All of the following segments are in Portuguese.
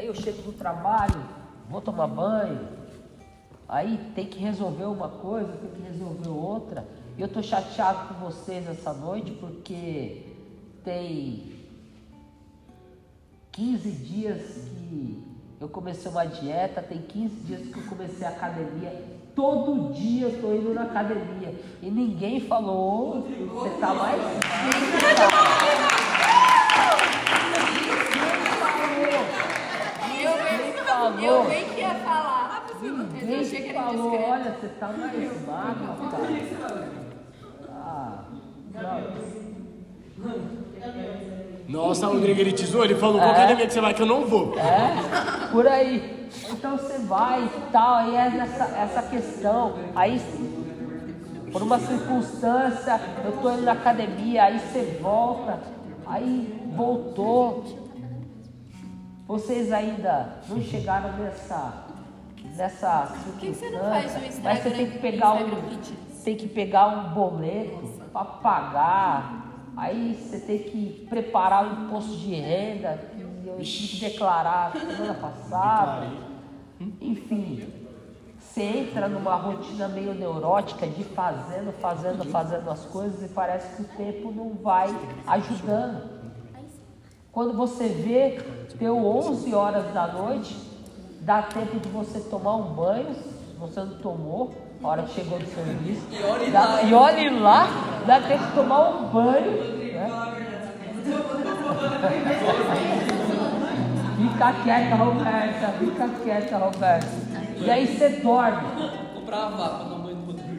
Aí eu chego do trabalho, vou tomar banho, aí tem que resolver uma coisa, tem que resolver outra. E eu tô chateado com vocês essa noite porque tem 15 dias que eu comecei uma dieta, tem 15 dias que eu comecei a academia. Todo dia eu tô indo na academia. E ninguém falou, você tá mais. Eu Ninguém bem, falou. eu bem que ia falar. Eu Ninguém achei que era falou, olha, você tá mais magro, cara. Ah. Nossa, Rodrigo, ele te zoou, ele falou, É. qual academia que você vai que eu não vou. É, por aí. Então você vai e tal, aí é essa, essa questão. Aí, por uma circunstância, eu tô indo na academia, aí você volta, aí voltou. Vocês ainda não chegaram nessa, nessa que você circunstância, não faz um mas você tem que pegar um, tem que pegar um boleto para pagar. Aí você tem que preparar o imposto de renda que eu tive que declarar semana passada. Enfim, você entra numa rotina meio neurótica de fazendo, fazendo, fazendo as coisas e parece que o tempo não vai ajudando. Quando você vê, deu 11 horas da noite, dá tempo de você tomar um banho, se você não tomou, a hora que chegou do serviço. E olhe lá. E olhe lá, dá tempo de tomar um banho. Né? Fica quieta, Roberta, fica quieta, Roberta. E aí você dorme.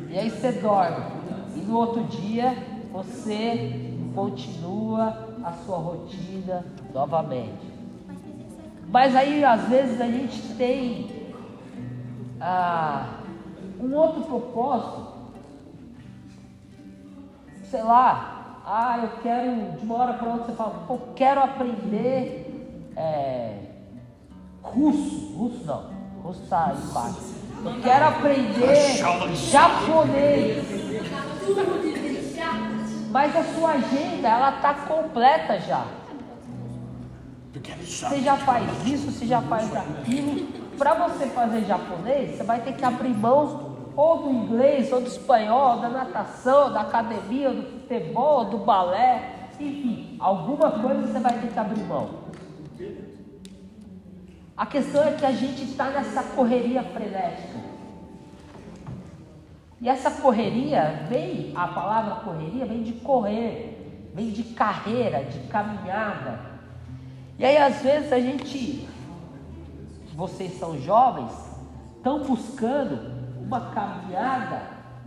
E aí você dorme. E no outro dia você continua a sua rotina novamente. Mas aí às vezes a gente tem ah, um outro propósito. Sei lá, ah, eu quero, de uma hora para outra você fala, eu quero aprender é, russo. Russo não, russo tá embaixo. Eu quero aprender japonês. Mas a sua agenda, ela tá completa já. Você já faz isso, você já faz aquilo. Para você fazer japonês, você vai ter que abrir mão ou do inglês, ou do espanhol, da natação, da academia, do futebol, do balé, enfim, alguma coisa você vai ter que abrir mão. A questão é que a gente está nessa correria frenética. E essa correria vem, a palavra correria vem de correr, vem de carreira, de caminhada. E aí às vezes a gente, vocês são jovens, estão buscando uma caminhada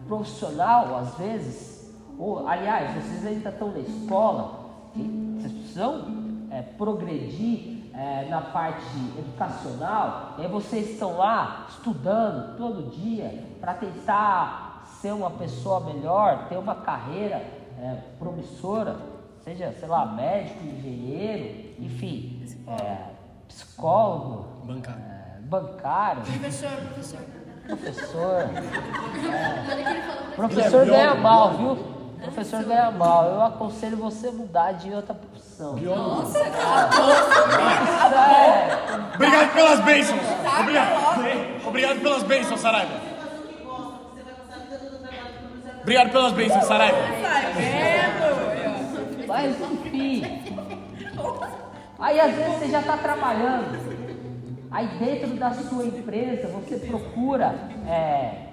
profissional às vezes, ou aliás, vocês ainda estão na escola, vocês precisam é, progredir é, na parte educacional, e aí vocês estão lá estudando todo dia para tentar ser uma pessoa melhor, ter uma carreira é, promissora, seja, sei lá, médico, engenheiro, enfim, é, psicólogo, Bancário. é, bancário, Professor, professor. professor. Professor ganha mal, viu? Professor ganha mal. Eu aconselho você mudar de outra profissão. Nossa, cara. Isso é. Obrigado pelas bênçãos. Obrigado. Obrigado pelas bênçãos, Saraiva. Obrigado pelas bênçãos, Saraiva. Mas enfim. Aí às vezes você já está trabalhando. Aí dentro da sua empresa você procura é,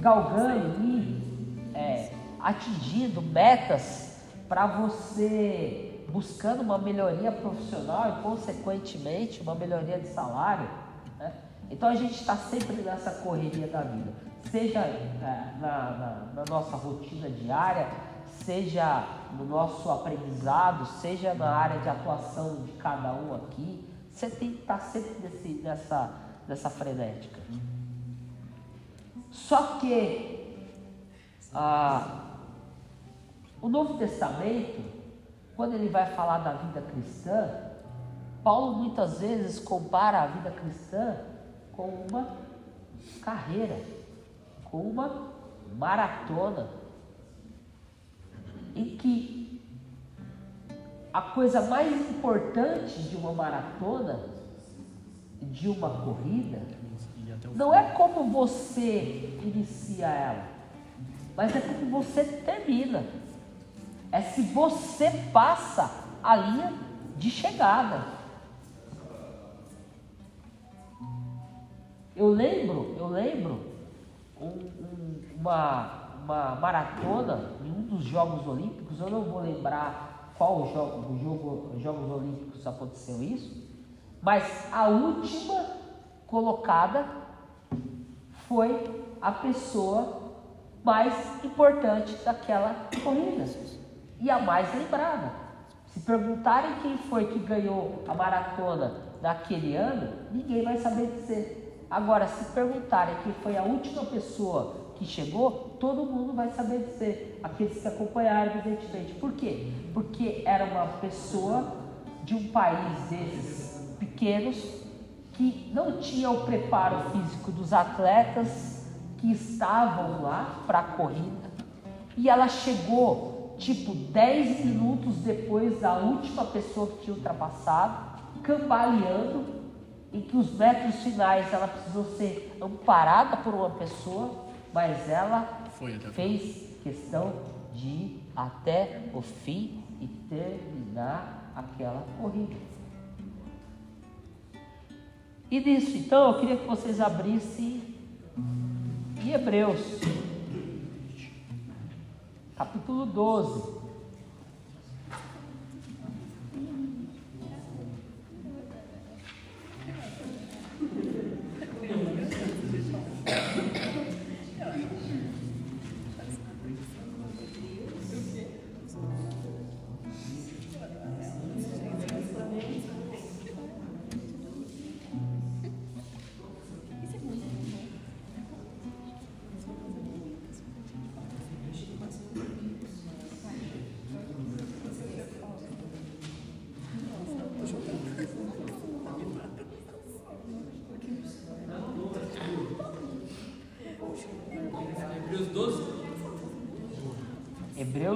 galgando e é, atingindo metas para você buscando uma melhoria profissional e consequentemente uma melhoria de salário. né? Então a gente está sempre nessa correria da vida, seja é, na, na- na nossa rotina diária, seja no nosso aprendizado, seja na área de atuação de cada um aqui, você tem que estar sempre nesse, nessa, nessa frenética. Só que ah, o Novo Testamento, quando ele vai falar da vida cristã, Paulo muitas vezes compara a vida cristã com uma carreira, com uma maratona, em que a coisa mais importante de uma maratona de uma corrida não é como você inicia ela, mas é como você termina. É se você passa a linha de chegada. Eu lembro, eu lembro um- um- uma, uma maratona em um dos Jogos Olímpicos, eu não vou lembrar qual jogo, o jogo, os Jogos Olímpicos aconteceu isso, mas a última colocada foi a pessoa mais importante daquela corrida e a mais lembrada. Se perguntarem quem foi que ganhou a maratona daquele ano, ninguém vai saber dizer. Agora, se perguntarem quem foi a última pessoa que chegou, todo mundo vai saber dizer. Aqueles que acompanharam, evidentemente. Por quê? Porque era uma pessoa de um país desses pequenos que não tinha o preparo físico dos atletas que estavam lá para a corrida. E ela chegou tipo 10 minutos depois da última pessoa que tinha ultrapassado, cambaleando, em que os metros finais ela precisou ser amparada por uma pessoa, mas ela fez questão de ir até o fim e terminar aquela corrida. E nisso, então, eu queria que vocês abrissem em Hebreus, capítulo 12.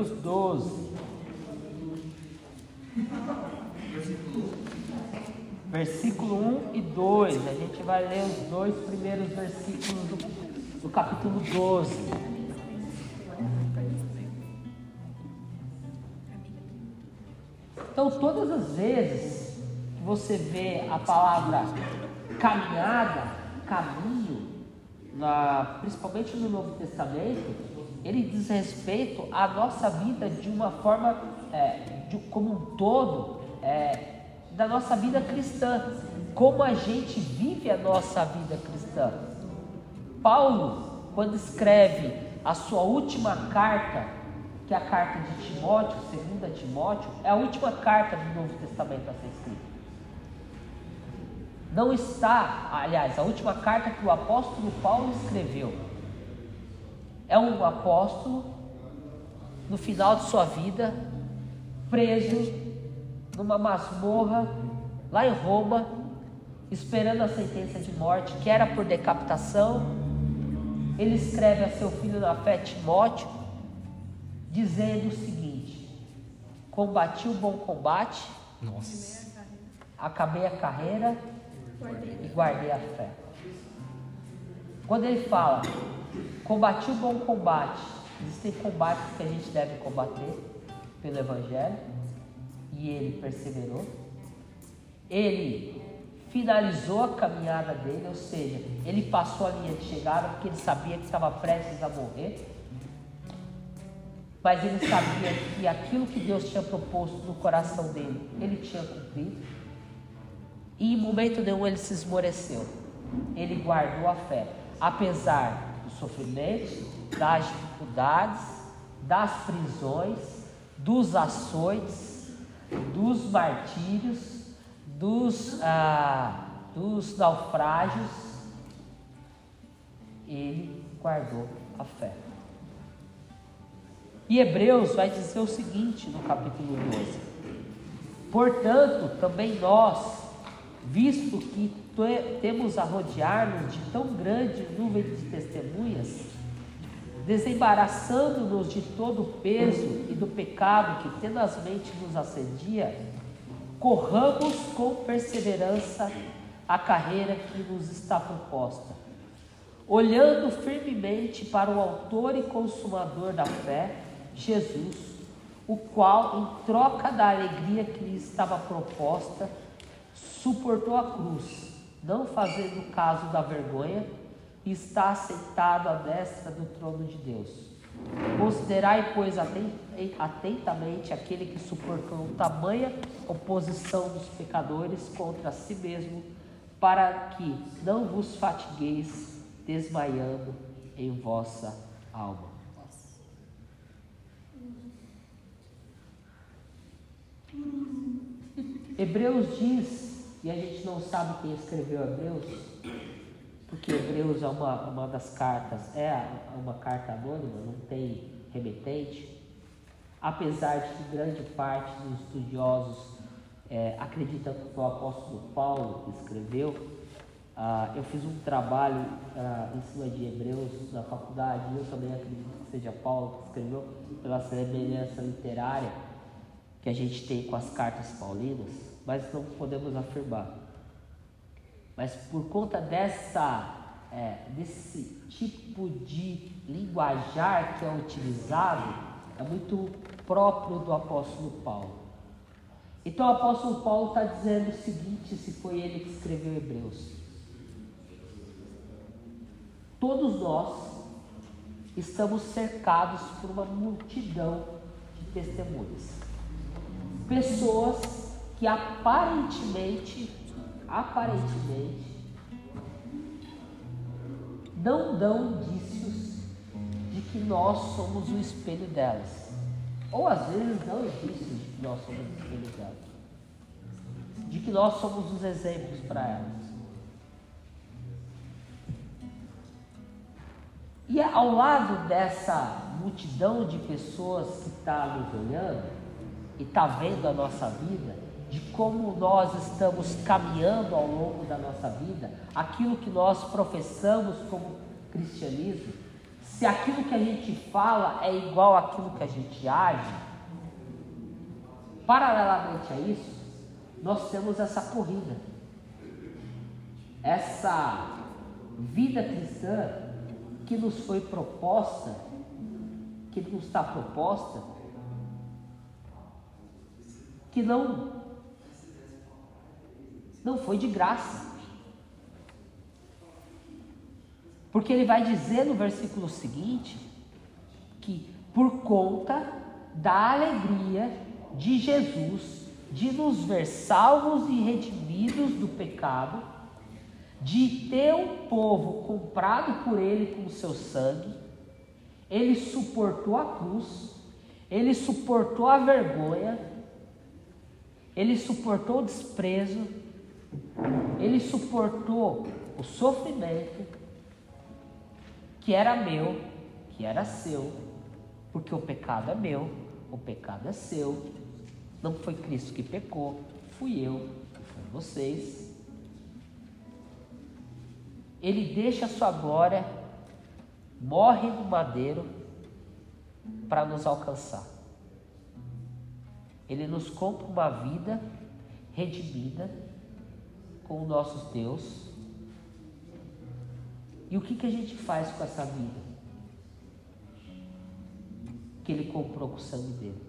Hebreus 12. Versículo 1 e 2. A gente vai ler os dois primeiros versículos do, do capítulo 12. Então, todas as vezes que você vê a palavra caminhada, caminho, na- principalmente no Novo Testamento, ele diz respeito à nossa vida de uma forma, é, de- como um todo, é, da nossa vida cristã, como a gente vive a nossa vida cristã. Paulo, quando escreve a sua última carta, que é a carta de Timóteo, segunda Timóteo, é a última carta do Novo Testamento a ser escrita. Não está, aliás, a última carta que o apóstolo Paulo escreveu. É um apóstolo no final de sua vida, preso numa masmorra lá em Roma, esperando a sentença de morte, que era por decapitação. Ele escreve a seu filho na fé, Timóteo, dizendo o seguinte: Combati o bom combate, Nossa. acabei a carreira e guardei a fé. Quando ele fala, combati o bom combate, existem combates que a gente deve combater pelo Evangelho, e ele perseverou. Ele finalizou a caminhada dele, ou seja, ele passou a linha de chegada porque ele sabia que estava prestes a morrer. Mas ele sabia que aquilo que Deus tinha proposto no coração dele, ele tinha cumprido. E em momento nenhum ele se esmoreceu. Ele guardou a fé, apesar do sofrimento, das dificuldades, das prisões, dos açoites, dos martírios, dos, ah, dos naufrágios. Ele guardou a fé. E Hebreus vai dizer o seguinte no capítulo 12: Portanto, também nós, visto que temos a rodear-nos de tão grande nuvem de testemunhas, desembaraçando-nos de todo o peso e do pecado que tenazmente nos assedia, corramos com perseverança a carreira que nos está proposta, olhando firmemente para o Autor e Consumador da fé, Jesus, o qual, em troca da alegria que lhe estava proposta, suportou a cruz, não fazendo caso da vergonha, e está assentado à destra do trono de Deus. Considerai, pois, atentamente aquele que suportou tamanha oposição dos pecadores contra si mesmo, para que não vos fatigueis desmaiando em vossa alma. Hebreus diz, e a gente não sabe quem escreveu Hebreus, porque Hebreus é uma, uma das cartas, é uma carta anônima, não tem remetente, apesar de que grande parte dos estudiosos é, acreditam que foi o apóstolo Paulo que escreveu. Ah, eu fiz um trabalho ah, em cima de Hebreus na faculdade, e eu também acredito que seja Paulo que escreveu, pela semelhança literária que a gente tem com as cartas paulinas, mas não podemos afirmar. Mas por conta dessa, é, desse tipo de linguajar que é utilizado, é muito próprio do apóstolo Paulo. Então o apóstolo Paulo está dizendo o seguinte, se foi ele que escreveu Hebreus. Todos nós estamos cercados por uma multidão de testemunhas. Pessoas que aparentemente, aparentemente, não dão indícios de que nós somos o espelho delas. Ou às vezes dão indícios de que nós somos o espelho delas. De que nós somos os exemplos para elas. E ao lado dessa multidão de pessoas que está nos olhando e está vendo a nossa vida, de como nós estamos caminhando ao longo da nossa vida, aquilo que nós professamos como cristianismo, se aquilo que a gente fala é igual àquilo que a gente age, paralelamente a isso, nós temos essa corrida, essa vida cristã que nos foi proposta, que nos está proposta, que não não foi de graça. Porque ele vai dizer no versículo seguinte que por conta da alegria de Jesus de nos ver salvos e redimidos do pecado, de ter um povo comprado por ele com o seu sangue, ele suportou a cruz, ele suportou a vergonha, ele suportou o desprezo, ele suportou o sofrimento que era meu, que era seu, porque o pecado é meu, o pecado é seu. Não foi Cristo que pecou, fui eu, foi vocês. Ele deixa a sua glória, morre no madeiro para nos alcançar. Ele nos compra uma vida redimida com o nosso Deus. E o que, que a gente faz com essa vida? Que ele comprou com o sangue dele.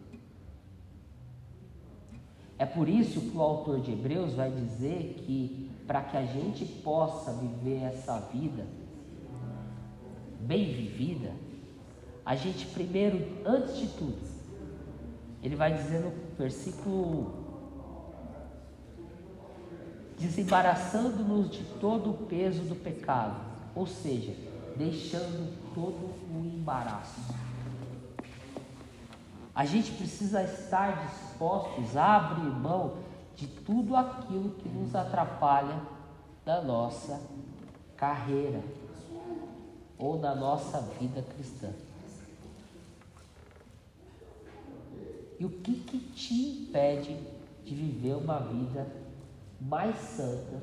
É por isso que o autor de Hebreus vai dizer que para que a gente possa viver essa vida bem vivida, a gente primeiro, antes de tudo, ele vai dizer no versículo desembaraçando-nos de todo o peso do pecado, ou seja, deixando todo o embaraço. A gente precisa estar dispostos a abrir mão de tudo aquilo que nos atrapalha da nossa carreira ou da nossa vida cristã. E o que, que te impede de viver uma vida mais santa,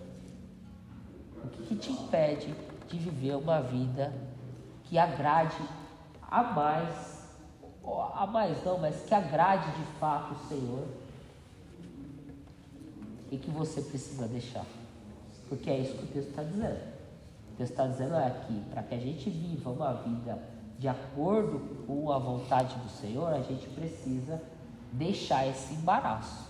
o que, que te impede de viver uma vida que agrade a mais, a mais não, mas que agrade de fato o Senhor e que você precisa deixar. Porque é isso que o texto está dizendo. O texto está dizendo é que para que a gente viva uma vida de acordo com a vontade do Senhor, a gente precisa deixar esse embaraço.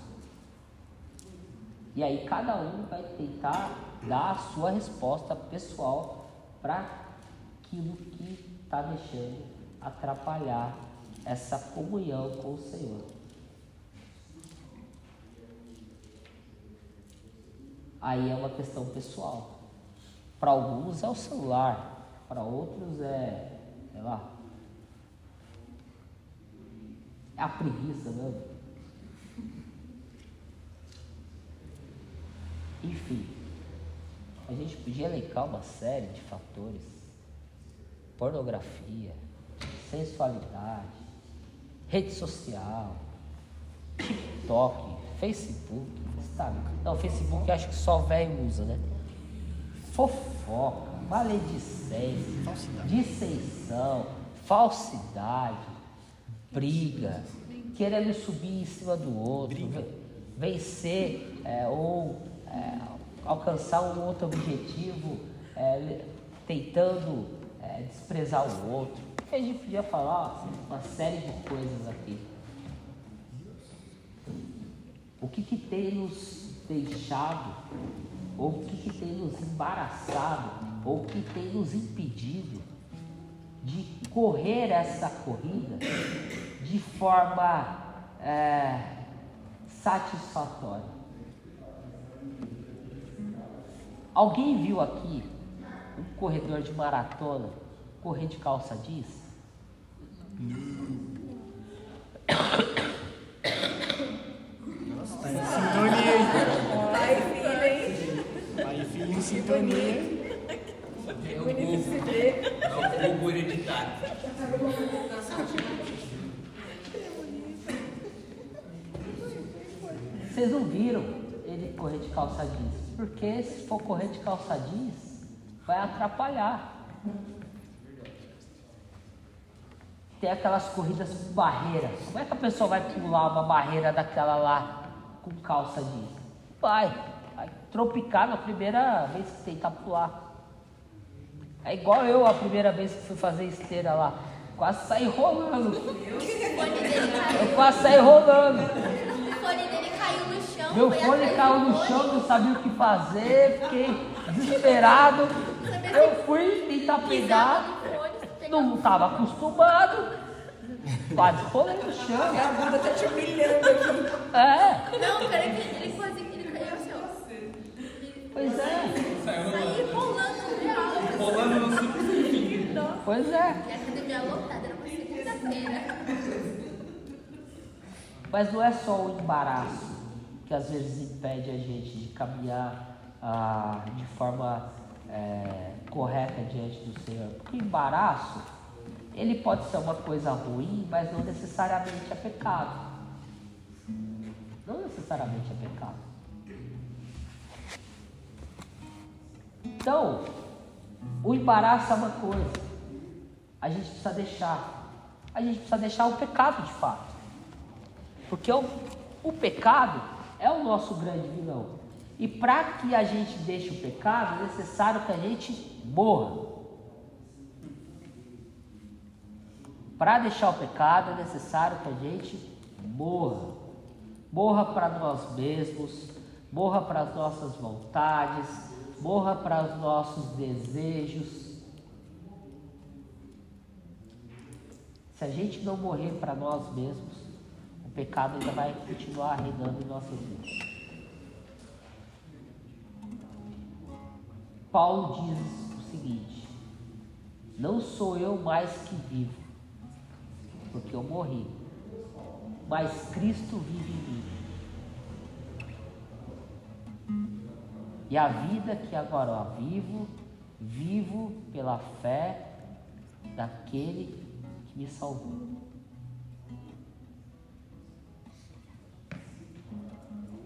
E aí cada um vai tentar dar a sua resposta pessoal para aquilo que está deixando atrapalhar essa comunhão com o Senhor. Aí é uma questão pessoal. Para alguns é o celular, para outros é, sei lá, é a preguiça mesmo. Enfim, a gente podia elencar uma série de fatores: pornografia, sensualidade, rede social, TikTok, Facebook, Instagram. Não, Facebook acho que só velho usa, né? Fofoca, maledicência, Falsidade. dissensão, falsidade, briga, querendo subir em cima do outro, Briga. ve- vencer é, ou é, alcançar um outro objetivo, é, tentando é, desprezar o outro. A gente podia falar uma série de coisas aqui. O que, que tem nos deixado, ou o que, que tem nos embaraçado, ou o que tem nos impedido de correr essa corrida de forma é, satisfatória. Alguém viu aqui um corredor de maratona correr de calça jeans? Nossa, tá em sintonia, hein? Pai e filho, hein? Pai e filho em sintonia. É o se Google. ver. É o hereditário. Vocês não viram ele correr de calça jeans? Porque se for correr de calça jeans, vai atrapalhar. Tem aquelas corridas com barreira. Como é que a pessoa vai pular uma barreira daquela lá com calça jeans? Vai, vai tropicar na primeira vez que tentar pular. É igual eu a primeira vez que fui fazer esteira lá. Quase saí rolando. Eu quase saí rolando. O fone dele caiu no chão. Meu fone caiu no chão, não sabia o que fazer, fiquei desesperado. Eu fui tentar pegar, não estava acostumado. Quase rolei no chão. A bunda tá te humilhando aqui. É, Não, peraí que ele quase ele caiu assim, ó. pois é, Saí rolando real. Rolando no simples. pois é. E a academia lotada, era uma segunda-feira. Mas não é só o embaraço que às vezes impede a gente de caminhar ah, de forma eh, correta diante do Senhor. Porque o embaraço, ele pode ser uma coisa ruim, mas não necessariamente é pecado. Não necessariamente é pecado. Então, o embaraço é uma coisa. A gente precisa deixar. A gente precisa deixar o pecado de fato. Porque o, o pecado é o nosso grande vilão. E para que a gente deixe o pecado, é necessário que a gente morra. Para deixar o pecado, é necessário que a gente morra. Morra para nós mesmos, morra para as nossas vontades, morra para os nossos desejos. Se a gente não morrer para nós mesmos, o pecado ainda vai continuar reinando em nossas vidas. Paulo diz o seguinte: Não sou eu mais que vivo, porque eu morri, mas Cristo vive em mim. E a vida que agora vivo, vivo pela fé daquele que me salvou.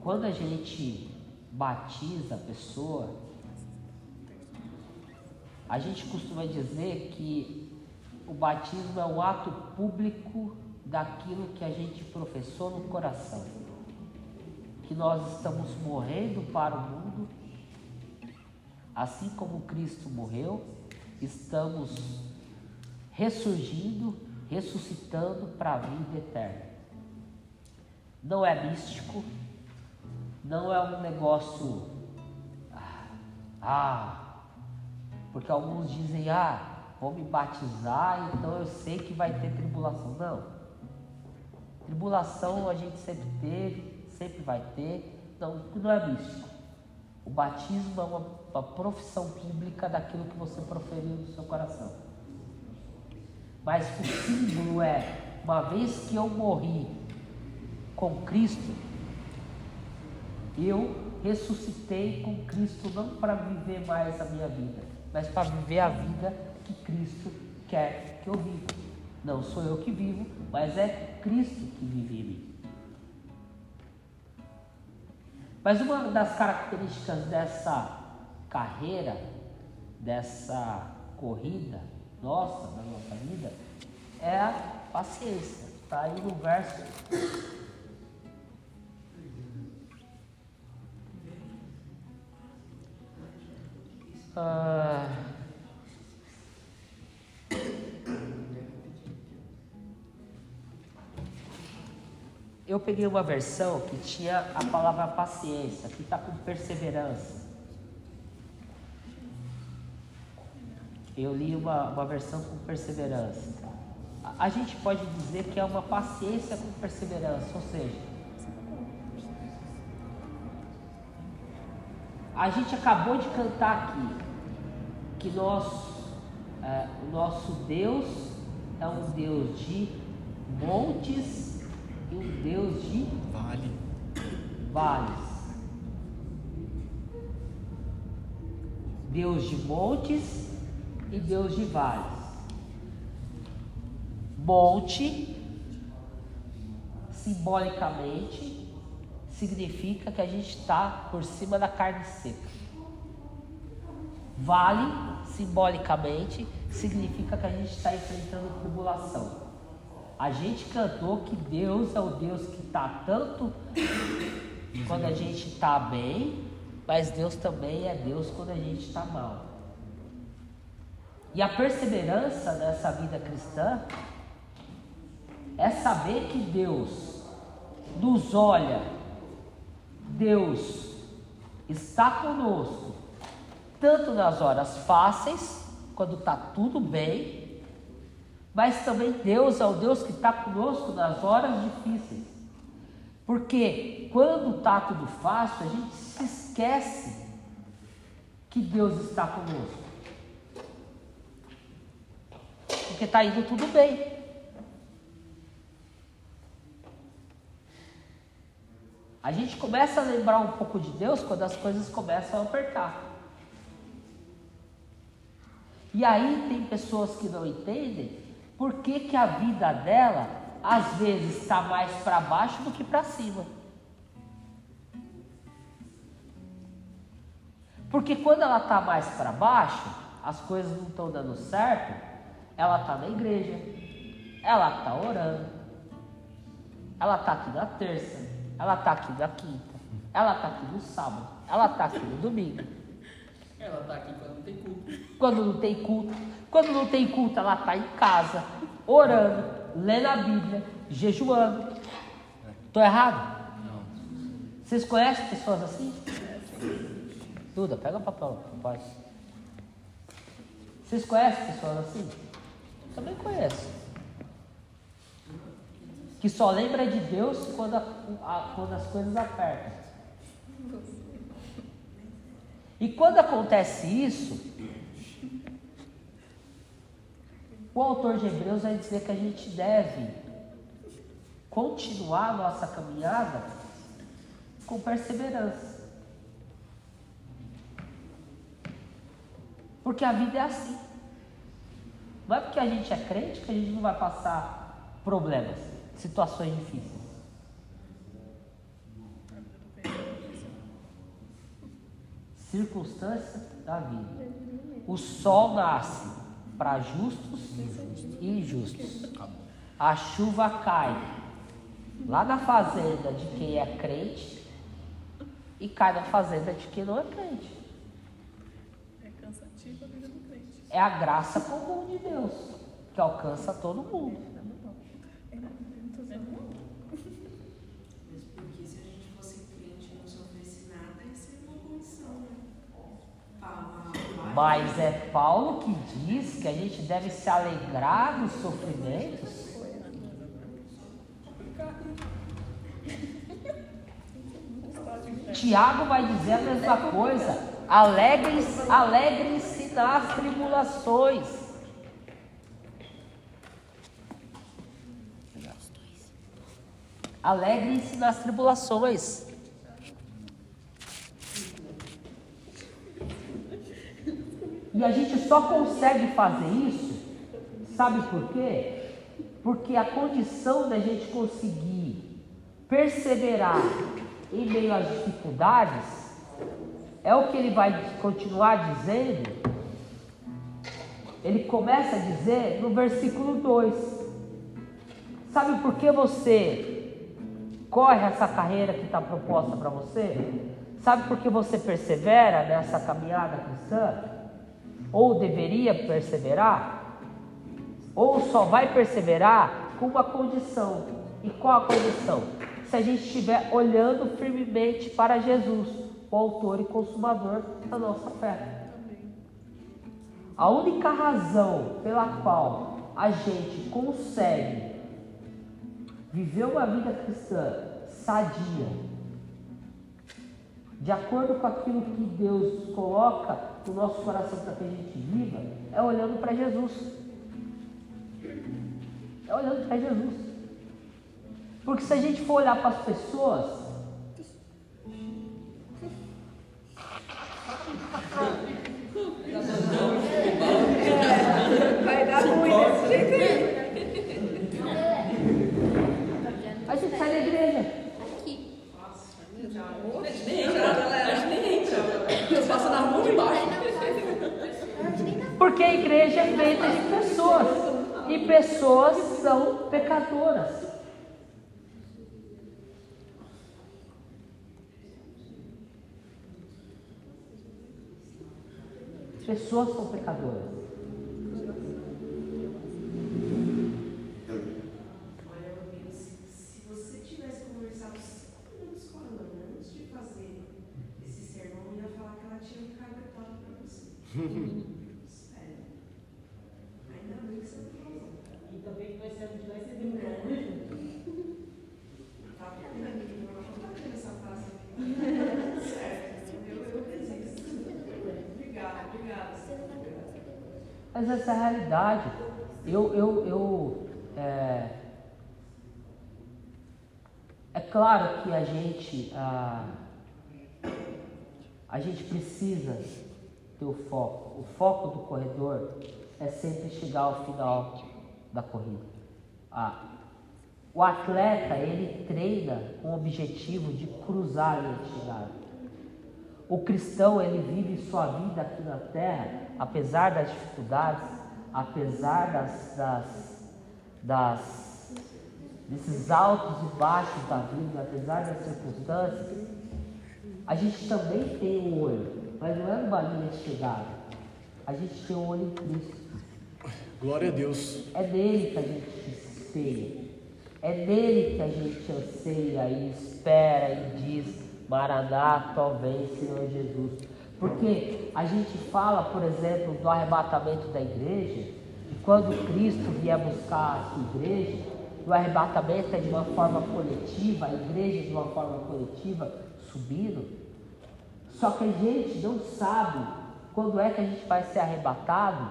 Quando a gente batiza a pessoa, a gente costuma dizer que o batismo é um ato público daquilo que a gente professou no coração. Que nós estamos morrendo para o mundo Assim como Cristo morreu, estamos ressurgindo, ressuscitando para a vida eterna. Não é místico, não é um negócio. Ah, ah, porque alguns dizem, ah, vou me batizar, então eu sei que vai ter tribulação. Não. Tribulação a gente sempre teve, sempre vai ter, não, não é místico. O batismo é uma, uma profissão pública daquilo que você proferiu no seu coração. Mas o símbolo é, uma vez que eu morri com Cristo, eu ressuscitei com Cristo não para viver mais a minha vida, mas para viver a vida que Cristo quer que eu viva. Não sou eu que vivo, mas é Cristo que vive em mim. Mas uma das características dessa carreira, dessa corrida nossa, da nossa vida, é a paciência. Está aí no verso. Ah, eu peguei uma versão que tinha a palavra paciência, que está com perseverança. Eu li uma, uma versão com perseverança. A, a gente pode dizer que é uma paciência com perseverança, ou seja, a gente acabou de cantar aqui que nós, é, o nosso Deus é um Deus de montes e um Deus de Vale. vales. Deus de montes e Deus de vales. Monte, simbolicamente, significa que a gente está por cima da carne seca. Vale, simbolicamente, significa que a gente está enfrentando tribulação. A gente cantou que Deus é o Deus que está tanto quando a gente está bem, mas Deus também é Deus quando a gente está mal. E a perseverança dessa vida cristã é saber que Deus nos olha, Deus está conosco, tanto nas horas fáceis, quando está tudo bem, mas também Deus é o Deus que está conosco nas horas difíceis. Porque quando está tudo fácil, a gente se esquece que Deus está conosco. Porque está indo tudo bem. A gente começa a lembrar um pouco de Deus quando as coisas começam a apertar. E aí tem pessoas que não entendem por que, que a vida dela às vezes está mais para baixo do que para cima. Porque quando ela está mais para baixo, as coisas não estão dando certo, ela está na igreja, ela está orando, ela está aqui na terça, ela está aqui na quinta, ela está aqui no sábado, ela está aqui no domingo. Ela tá aqui quando não tem culto. Quando não tem culto, quando não tem culto, ela está em casa, orando, lendo a Bíblia, jejuando. Estou errado? Não. Vocês conhecem pessoas assim? Duda, pega o papel, pode. Vocês conhecem pessoas assim? Também conheço. Que só lembra de Deus quando, a- a- quando as coisas apertam. E quando acontece isso, o autor de Hebreus vai dizer que a gente deve continuar a nossa caminhada com perseverança. Porque a vida é assim. Não é porque a gente é crente que a gente não vai passar problemas, situações difíceis. Circunstância da vida. O sol nasce para justos e injustos. A chuva cai lá na fazenda de quem é crente e cai na fazenda de quem não é crente. é a graça comum de Deus, que alcança todo mundo. Mas porque se a gente fosse crente e não sofresse nada, ia ser uma condição, né? Ah, ah, Mas é Paulo que diz que a gente deve se alegrar nos sofrimentos. Tiago vai dizer a mesma coisa. Alegrem-se alegrem nas tribulações. Alegrem-se nas tribulações. E a gente só consegue fazer isso, sabe por quê? Porque a condição da gente conseguir perseverar em meio às dificuldades é o que ele vai continuar dizendo. Ele começa a dizer no versículo 2: Sabe por que você corre essa carreira que está proposta para você? Sabe por que você persevera nessa caminhada cristã? Ou deveria perseverar, ou só vai perseverar com uma condição. E qual a condição? Se a gente estiver olhando firmemente para Jesus, o autor e consumador da nossa fé. A única razão pela qual a gente consegue viver uma vida cristã sadia, de acordo com aquilo que Deus coloca o nosso coração para que a gente viva é olhando para Jesus. É olhando para Jesus. Porque se a gente for olhar para as pessoas, feita de pessoas. E pessoas são pecadoras. Pessoas são pecadoras. Olha, Rubinho, se, se você tivesse conversado cinco minutos com a Ana antes de fazer esse sermão, eu ia falar que ela tinha um caguetado para você. Sério. Ainda bem que você não falou. E também que vai ser de lá e você viu Tá vendo, amigo? Eu não tá vendo essa frase aqui. Certo. Eu, eu resisto. Obrigada, obrigada. Mas essa é a realidade. Eu, eu, eu é, é claro que a gente, a, a gente precisa ter o foco. O foco do corredor é sempre chegar ao final da corrida. Ah, o atleta ele treina com o objetivo de cruzar a linha de chegada. O cristão ele vive sua vida aqui na terra, apesar das dificuldades, apesar das, das, das desses altos e baixos da vida, apesar das circunstâncias, a gente também tem um olho, mas não é numa linha de chegada. A gente tem um olho em Cristo. Glória a Deus. É nele que a gente ceia. É nele que a gente anseia e espera e diz: Maranata, vem, Senhor Jesus. Porque a gente fala, por exemplo, do arrebatamento da igreja, e quando Cristo vier buscar a sua igreja, o arrebatamento é de uma forma coletiva, a igreja de uma forma coletiva subindo. Só que a gente não sabe quando é que a gente vai ser arrebatado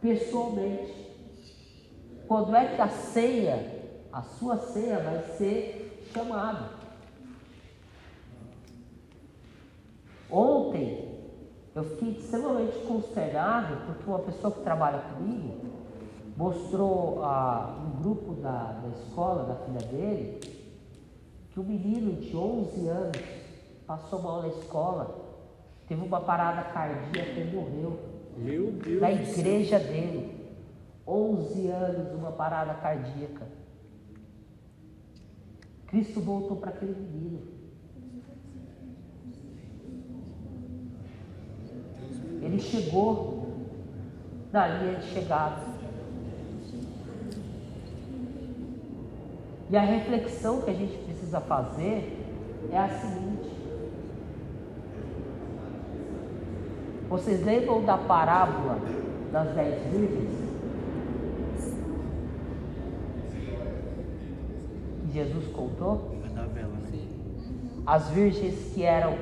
pessoalmente. Quando é que a ceia, a sua ceia vai ser chamada? Ontem eu fiquei extremamente consternado porque uma pessoa que trabalha comigo mostrou ah, no grupo da, da escola da filha dele que um menino de 11 anos passou mal na escola, teve uma parada cardíaca e morreu Meu Deus. céu. igreja dele. 11 anos, uma parada cardíaca. Cristo voltou para aquele menino. Ele chegou na linha de chegada. E a reflexão que a gente precisa fazer é a seguinte: vocês lembram da parábola das dez virgens? Que Jesus contou? Vela, né? As virgens que eram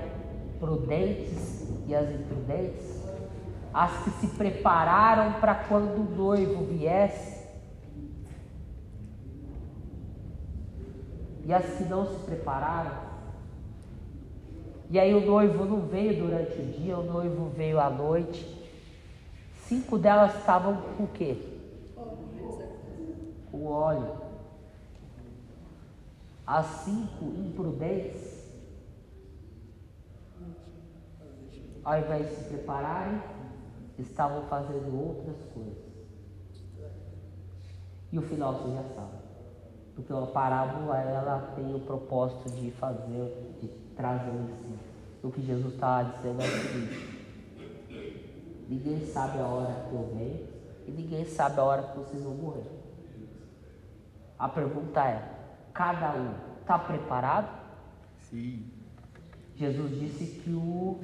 prudentes e as imprudentes, as que se prepararam para quando o noivo viesse, e as que não se prepararam. E aí o noivo não veio durante o dia, o noivo veio à noite. Cinco delas estavam com o quê? Com óleo. As cinco imprudentes, ao invés de se prepararem, estavam fazendo outras coisas. E o final você já sabe. Porque a parábola ela tem o propósito de fazer, de trazer o ensino. O que Jesus está dizendo é o seguinte: ninguém sabe a hora que eu venho e ninguém sabe a hora que vocês vão morrer. A pergunta é: cada um está preparado? Sim. Jesus disse que o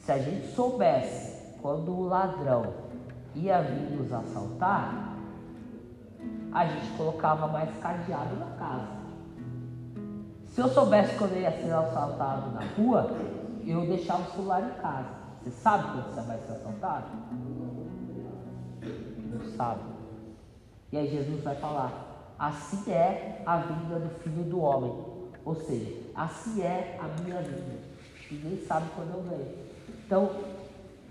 se a gente soubesse quando o ladrão ia vir nos assaltar, a gente colocava mais cadeado na casa. Se eu soubesse quando ia ser assaltado na rua, eu deixava o celular em casa. Você sabe quando você vai ser assaltado? Não sabe. E aí Jesus vai falar: assim é a vinda do filho do homem. Ou seja, assim é a minha vida. Ninguém sabe quando eu venho. Então,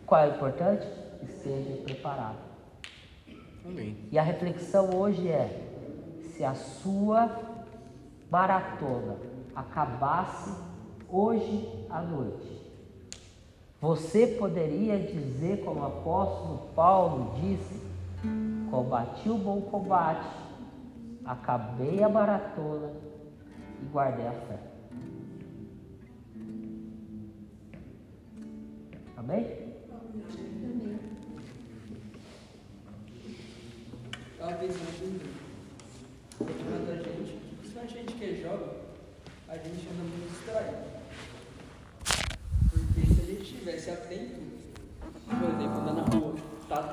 qual é o importante? Esteja preparado. Amém. E a reflexão hoje é: se a sua maratona acabasse hoje à noite, você poderia dizer, como o apóstolo Paulo disse: combati o bom combate, acabei a maratona e guardei a fé. Amém? Tava pensando aqui, ultimamente a gente, principalmente a gente que é jovem, a gente anda muito distraído. Porque se a gente tivesse atento, por exemplo, andando na rua,